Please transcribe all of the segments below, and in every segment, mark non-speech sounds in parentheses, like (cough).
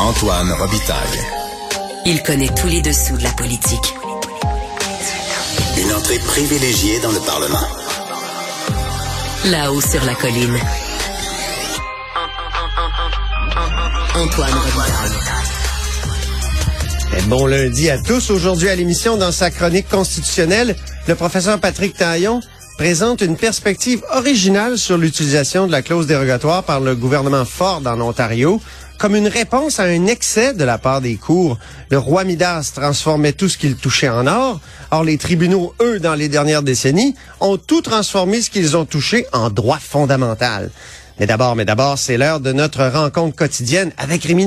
Antoine Robitaille. Il connaît tous les dessous de la politique. Une entrée privilégiée dans le Parlement. Là-haut sur la colline. Antoine Robitaille. Bon lundi à tous. Aujourd'hui à l'émission, dans sa chronique constitutionnelle, le professeur Patrick Taillon présente une perspective originale sur l'utilisation de la clause dérogatoire par le gouvernement Ford en Ontario comme une réponse à un excès de la part des cours. Le roi Midas transformait tout ce qu'il touchait en or. Or, les tribunaux, eux, dans les dernières décennies, ont tout transformé ce qu'ils ont touché en droit fondamental. Mais d'abord, mais d'abord, c'est l'heure de notre rencontre quotidienne avec Rémi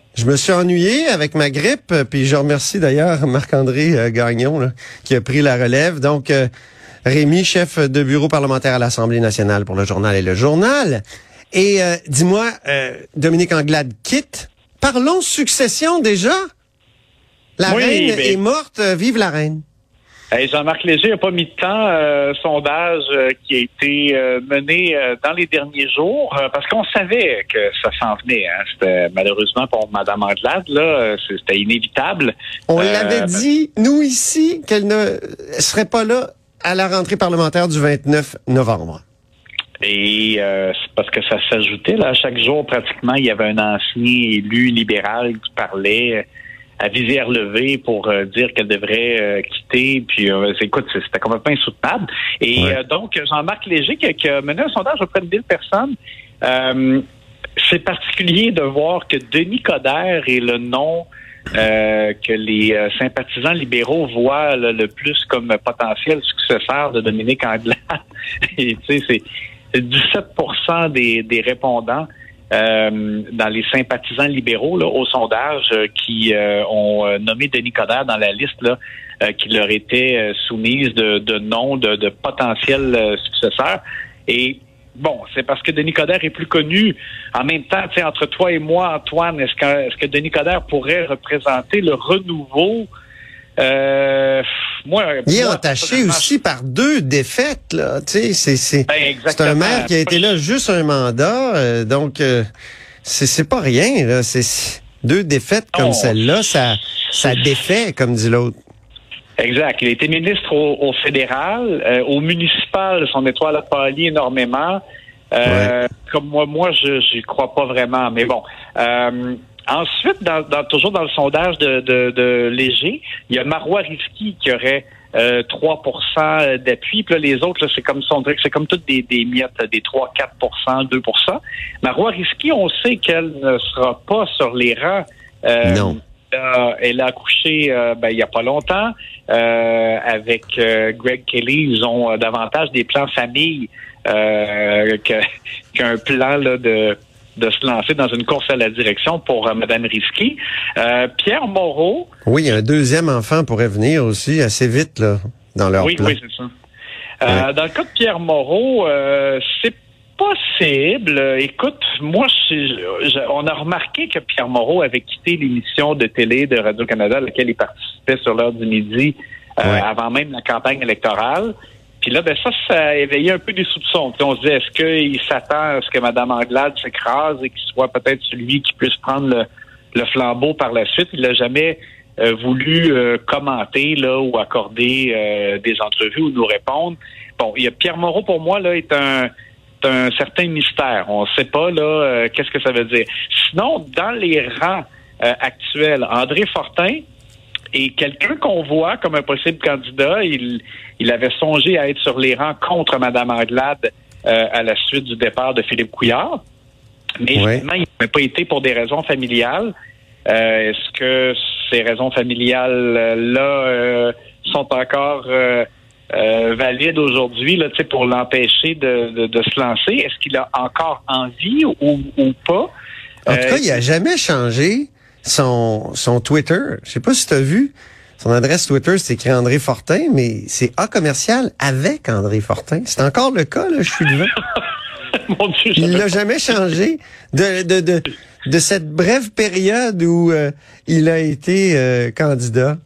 Je me suis ennuyé avec ma grippe, puis je remercie d'ailleurs Marc-André euh, Gagnon là, qui a pris la relève. Donc, euh, Rémi, chef de bureau parlementaire à l'Assemblée nationale pour le journal et le journal. Et euh, dis-moi, euh, Dominique Anglade quitte. Parlons succession déjà. La Oui, reine mais- est morte, vive la reine. Hey, Jean-Marc Léger n'a pas mis de temps. euh, sondage euh, qui a été euh, mené euh, dans les derniers jours euh, parce qu'on savait que ça s'en venait. Hein. C'était malheureusement pour Mme Anglade, là, euh, c'était inévitable. On l'avait dit, nous ici, qu'elle ne serait pas là à la rentrée parlementaire du 29 novembre. Et euh, c'est parce que ça s'ajoutait. Là, chaque jour, pratiquement, il y avait un ancien élu libéral qui parlait à visière levée pour euh, dire qu'elle devrait euh, quitter. Puis, euh, écoute, c'était complètement insoutenable. Et Ouais. euh, donc, Jean-Marc Léger, qui, a- qui a mené un sondage auprès de 1000 personnes, euh, c'est particulier de voir que Denis Coderre est le nom euh, que les euh, sympathisants libéraux voient là, le plus comme potentiel successeur de Dominique Anglade. (laughs) Et tu sais, c'est c'est 17 des, des répondants euh, dans les sympathisants libéraux là, au sondage euh, qui euh, ont euh, nommé Denis Coderre dans la liste là, euh, qui leur était soumise de, de noms de, de potentiels successeurs. Et bon, c'est parce que Denis Coderre est plus connu. En même temps, entre toi et moi, Antoine, est-ce que, est-ce que Denis Coderre pourrait représenter le renouveau? Euh, moi, Il est moi, entaché aussi par deux défaites, là. C'est, c'est, Ben, c'est un maire qui a été là juste un mandat, euh, donc euh, c'est, c'est pas rien, là. C'est, deux défaites comme celle-là, ça, ça défait, comme dit l'autre. Exact. Il a été ministre au, au fédéral, euh, au municipal, son étoile a pâli énormément. Euh, Comme moi, moi, je n'y crois pas vraiment. Mais bon. Euh, ensuite, dans, dans- toujours dans le sondage de, de, de Léger, il y a Marois Risky qui aurait euh, 3% d'appui. Puis là, les autres, là, c'est comme son c'est comme toutes des, des miettes, des 3, 4% 2% Marois Risky, on sait qu'elle ne sera pas sur les rangs. euh, Non. euh, elle a accouché euh, ben, il y a pas longtemps euh, avec euh, Greg Kelly. Ils ont davantage des plans famille euh, que- (laughs) qu'un plan là, de de se lancer dans une course à la direction pour euh, Mme Risky. Euh, Pierre Moreau, Oui, un deuxième enfant pourrait venir aussi assez vite, là, dans leur oui, plan. oui, c'est ça. Euh, Dans le cas de Pierre Moreau, c'est possible. Écoute, moi, je- je- on a remarqué que Pierre Moreau avait quitté l'émission de télé de Radio-Canada à laquelle il participait sur l'heure du midi Ouais. avant même la campagne électorale. Puis là, ben ça, ça a éveillé un peu des soupçons. On se dit, est-ce qu'il s'attend à ce que Mme Anglade s'écrase et qu'il soit peut-être celui qui puisse prendre le, le flambeau par la suite? Il n'a jamais euh, voulu euh, commenter là ou accorder euh, des entrevues ou nous répondre. Bon, il y a Pierre Moreau pour moi là est un est un certain mystère. On ne sait pas là euh, qu'est-ce que ça veut dire. Sinon, dans les rangs euh, actuels, André Fortin est quelqu'un qu'on voit comme un possible candidat. Il, il avait songé à être sur les rangs contre Mme Anglade euh, à la suite du départ de Philippe Couillard. Mais Ouais. finalement, il n'a pas été pour des raisons familiales. Euh, Est-ce que ces raisons familiales-là euh, sont encore euh, euh, valides aujourd'hui là, pour l'empêcher de, de, de se lancer? Est-ce qu'il a encore envie ou, ou pas? En tout Euh, cas, il a jamais changé son, son Twitter. Je sais pas si tu as vu. Son adresse Twitter, c'est écrit André Fortin, mais c'est A commercial avec André Fortin. C'est encore le cas, là, je suis devant. (laughs) Mon Dieu, Il l'a jamais changé de, de, de, de cette brève période où euh, il a été euh, candidat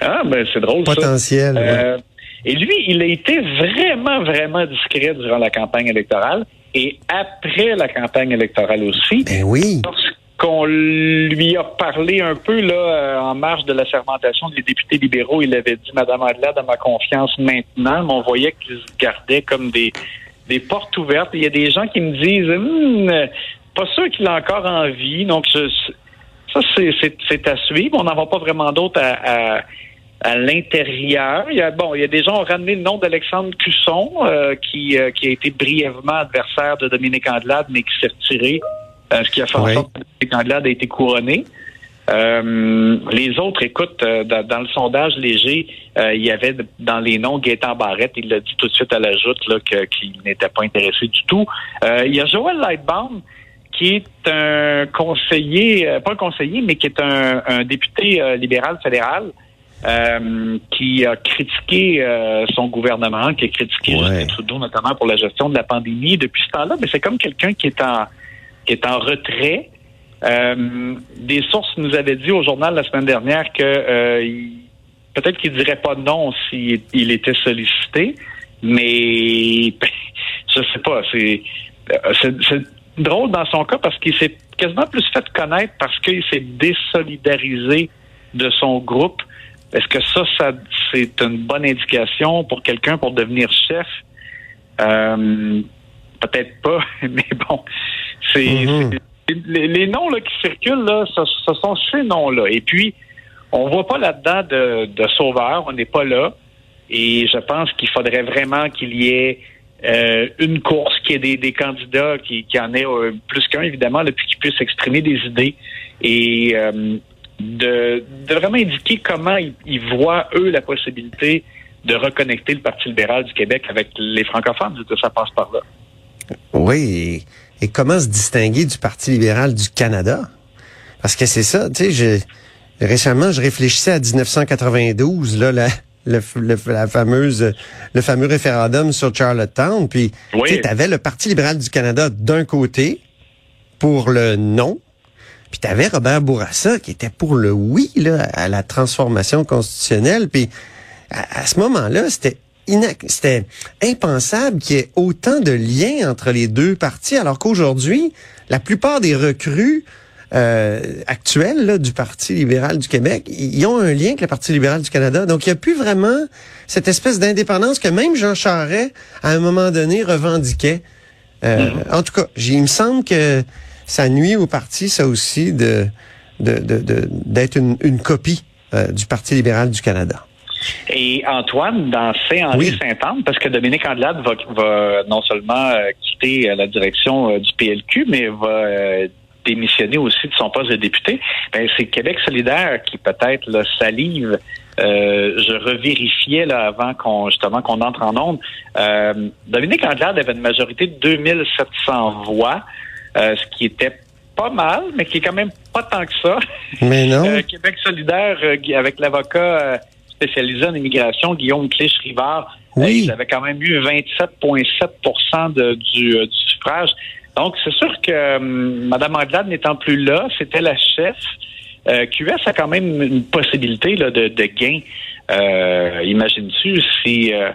Ah, ben c'est drôle. ça. potentiel. ouais. Euh, et lui, il a été vraiment, vraiment discret durant la campagne électorale et après la campagne électorale aussi. Ben oui. Lorsqu'on lui a parlé un peu là euh, en marge de la sermentation des députés libéraux, il avait dit Madame Adelaide a ma confiance maintenant, mais on voyait qu'il se gardait comme des, des portes ouvertes. Il y a des gens qui me disent Hum, pas sûr qu'il a encore envie. Donc je, ça, c'est- à suivre. On n'en voit pas vraiment d'autres à, à, à l'intérieur. Il y a, bon, il y a des gens qui ont ramené le nom d'Alexandre Cusson, euh, qui, euh, qui a été brièvement adversaire de Dominique Andelade, mais qui s'est retiré, ce qui a fait en Oui. sorte que Andelade a été couronné. Euh, les autres, écoute, euh, dans, dans le sondage léger, euh, il y avait dans les noms Gaétan Barrette, il l'a dit tout de suite à la joute là, que- qu'il n'était pas intéressé du tout. Euh, il y a Joël Lightbaum, qui est un conseiller, euh, pas un conseiller, mais qui est un, un député euh, libéral fédéral, euh, qui a critiqué euh, son gouvernement, qui a critiqué Ouais. Justin Trudeau, notamment pour la gestion de la pandémie. Depuis ce temps-là, mais c'est comme quelqu'un qui est en qui est en retrait. Euh, des sources nous avaient dit au journal la semaine dernière que euh, peut-être qu'il dirait pas non s'il il était sollicité, mais (laughs) je sais pas. C'est euh, c'est drôle dans son cas parce qu'il s'est quasiment plus fait connaître parce qu'il s'est désolidarisé de son groupe. Est-ce que ça, ça c'est une bonne indication pour quelqu'un pour devenir chef? Euh, Peut-être pas, (laughs) mais bon, c'est Mhm. les, les noms là, qui circulent là, ce, ce sont ces noms-là. Et puis, on voit pas là-dedans de, de sauveur, on n'est pas là. Et je pense qu'il faudrait vraiment qu'il y ait euh, une course, qu'il y ait des, des candidats qui, qui en aient euh, plus qu'un, évidemment, là, puis qui puissent exprimer des idées et euh, de, de vraiment indiquer comment ils, ils voient, eux, la possibilité de reconnecter le Parti libéral du Québec avec les francophones. Ça passe par là. Oui, et, comment se distinguer du Parti libéral du Canada? Parce que c'est ça, tu sais, je, récemment, je réfléchissais à 1992, là, la, le, le- la fameuse, le fameux référendum sur Charlottetown, puis Oui. tu avais le Parti libéral du Canada d'un côté pour le non, puis tu avais Robert Bourassa qui était pour le oui là, à la transformation constitutionnelle, puis à, à ce moment-là, c'était c'était impensable qu'il y ait autant de liens entre les deux partis, alors qu'aujourd'hui, la plupart des recrues euh, actuels là, du Parti libéral du Québec, ils ont un lien avec le Parti libéral du Canada. Donc, il n'y a plus vraiment cette espèce d'indépendance que même Jean Charest, à un moment donné, revendiquait. Euh, En tout cas, il me semble que ça nuit au parti, ça aussi, de de- de- de- d'être une, une copie euh, du Parti libéral du Canada. Et Antoine, dans Saint-Henri-Saint-Anne, parce que Dominique Andelade va, va non seulement euh, quitter euh, la direction euh, du PLQ, mais va démissionner aussi de son poste de député, ben, c'est Québec solidaire qui peut-être salive. Euh, je revérifiais là avant qu'on justement qu'on entre en onde. Euh, Dominique Andelade avait une majorité de 2700 voix, euh, ce qui était pas mal, mais qui est quand même pas tant que ça. Mais non. Euh, Québec solidaire, euh, avec l'avocat euh, spécialisé en immigration, Guillaume Clich-Rivard, Oui. euh, ils avaient quand même eu 27,7 de, du, euh, du suffrage. Donc, c'est sûr que euh, Mme Anglade n'étant plus là, c'était la chef. Euh, QS a quand même une possibilité là, de, de gain. Euh, Imagines-tu si... Euh,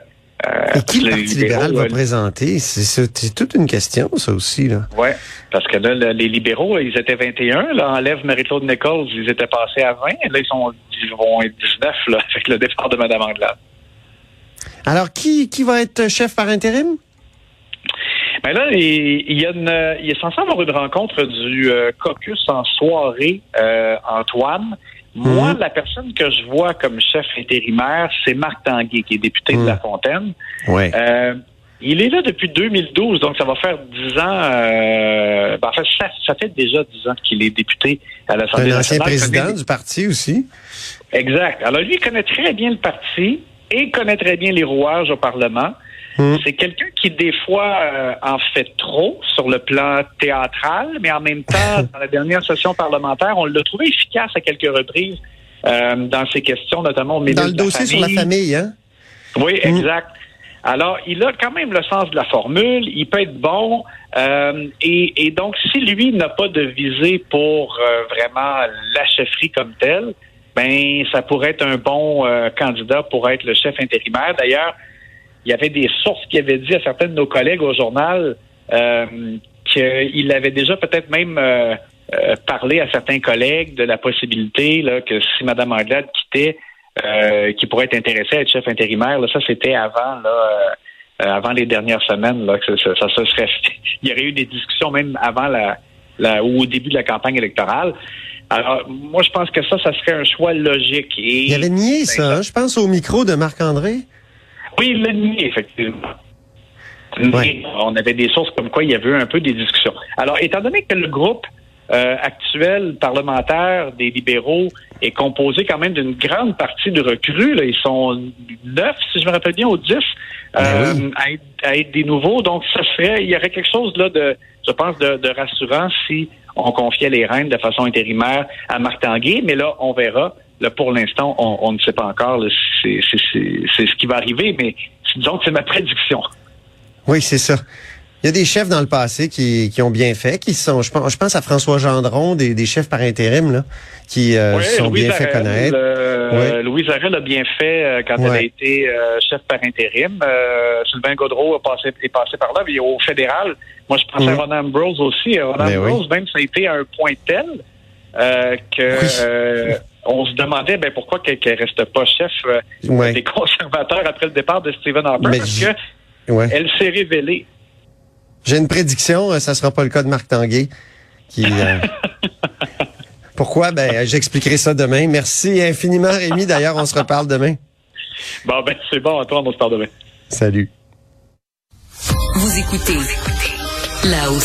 euh, Et qui le Parti libéral va euh, présenter? C'est toute une question, ça aussi. Ouais, parce que là, le- les libéraux, ils étaient 21. Là, enlève Marie-Claude Nichols, ils étaient passés à 20. Là, ils, sont, ils vont être 19 là, (laughs) avec le départ de Mme Anglade. Alors, qui, qui va être chef par intérim? Mais là, il, y a une, il est censé avoir une rencontre du euh, caucus en soirée, euh, Antoine. Moi, Mhm. la personne que je vois comme chef intérimaire, c'est Marc Tanguay, qui est député Mhm. de La Fontaine. Oui. Euh, il est là depuis 2012, donc ça va faire 10 ans. Euh, ben, en fait, ça, ça fait déjà 10 ans qu'il est député à l'Assemblée un ancien nationale. président Connaît- du parti aussi. Exact. Alors lui, il connaît très bien le parti et connaît très bien les rouages au Parlement. Hmm. C'est quelqu'un qui, des fois, euh, en fait trop sur le plan théâtral, mais en même temps, (laughs) dans la dernière session parlementaire, on l'a trouvé efficace à quelques reprises euh, dans ses questions, notamment au Dans le dossier sur la famille, hein? oui, Mm. exact. Alors, il a quand même le sens de la formule, il peut être bon, euh, et, et donc, si lui n'a pas de visée pour euh, vraiment la chefferie comme telle, ben, ça pourrait être un bon euh, candidat pour être le chef intérimaire. D'ailleurs, il y avait des sources qui avaient dit à certains de nos collègues au journal euh, qu'il avait déjà peut-être même euh, euh, parlé à certains collègues de la possibilité là, que si Mme Anglade quittait, euh, qui pourrait être intéressé à être chef intérimaire. Là, ça, c'était avant, là, euh, euh, avant les dernières semaines, là, que ça, ça, ça se serait. (laughs) Il y aurait eu des discussions même avant la, la ou au début de la campagne électorale. Alors, moi, je pense que ça, ça serait un choix logique. Et, Il avait nié ça, hein? je pense au micro de Marc-André. Oui, il l'a nié, effectivement. Mais on avait des sources comme quoi il y avait eu un peu des discussions. Alors, étant donné que le groupe euh, actuel parlementaire des libéraux est composé quand même d'une grande partie de recrues, là, ils sont neuf, si je me rappelle bien, ou dix, Ben euh, oui. à, être, à être des nouveaux. Donc, ça serait, il y aurait quelque chose là de, je pense, de, de rassurant si on confiait les rênes de façon intérimaire à Marc Tanguay. Mais là, on verra. Là, pour l'instant, on, on ne sait pas encore c'est, ce qui va arriver, mais disons que c'est ma prédiction. Oui, c'est ça. Il y a des chefs dans le passé qui, qui ont bien fait, qui sont, je pense, je pense à François Gendron, des, des chefs par intérim, là, qui euh, Oui, se sont Louise bien fait connaître. euh, Oui. Louise Arel a bien fait euh, quand elle a été euh, chef par intérim. Euh, Sylvain Gaudreau a passé, est passé par là. Puis au fédéral, moi, je pensais Mhm. à Ronan Ambrose aussi. Ronan Ben. Ambrose, même, ça a été à un point tel que on se demandait ben, pourquoi qu'elle ne reste pas chef euh, Ouais. des (laughs) conservateurs après le départ de Stephen Harper? Mais parce j- que Ouais. elle s'est révélée. J'ai une prédiction, euh, ça sera pas le cas de Marc Tanguay. Qui, euh, (laughs) Pourquoi? Ben, j'expliquerai ça demain. Merci infiniment, Rémi. D'ailleurs, on se reparle demain. Bon, ben, c'est bon, Antoine, on se parle demain. Salut. Vous écoutez là-haut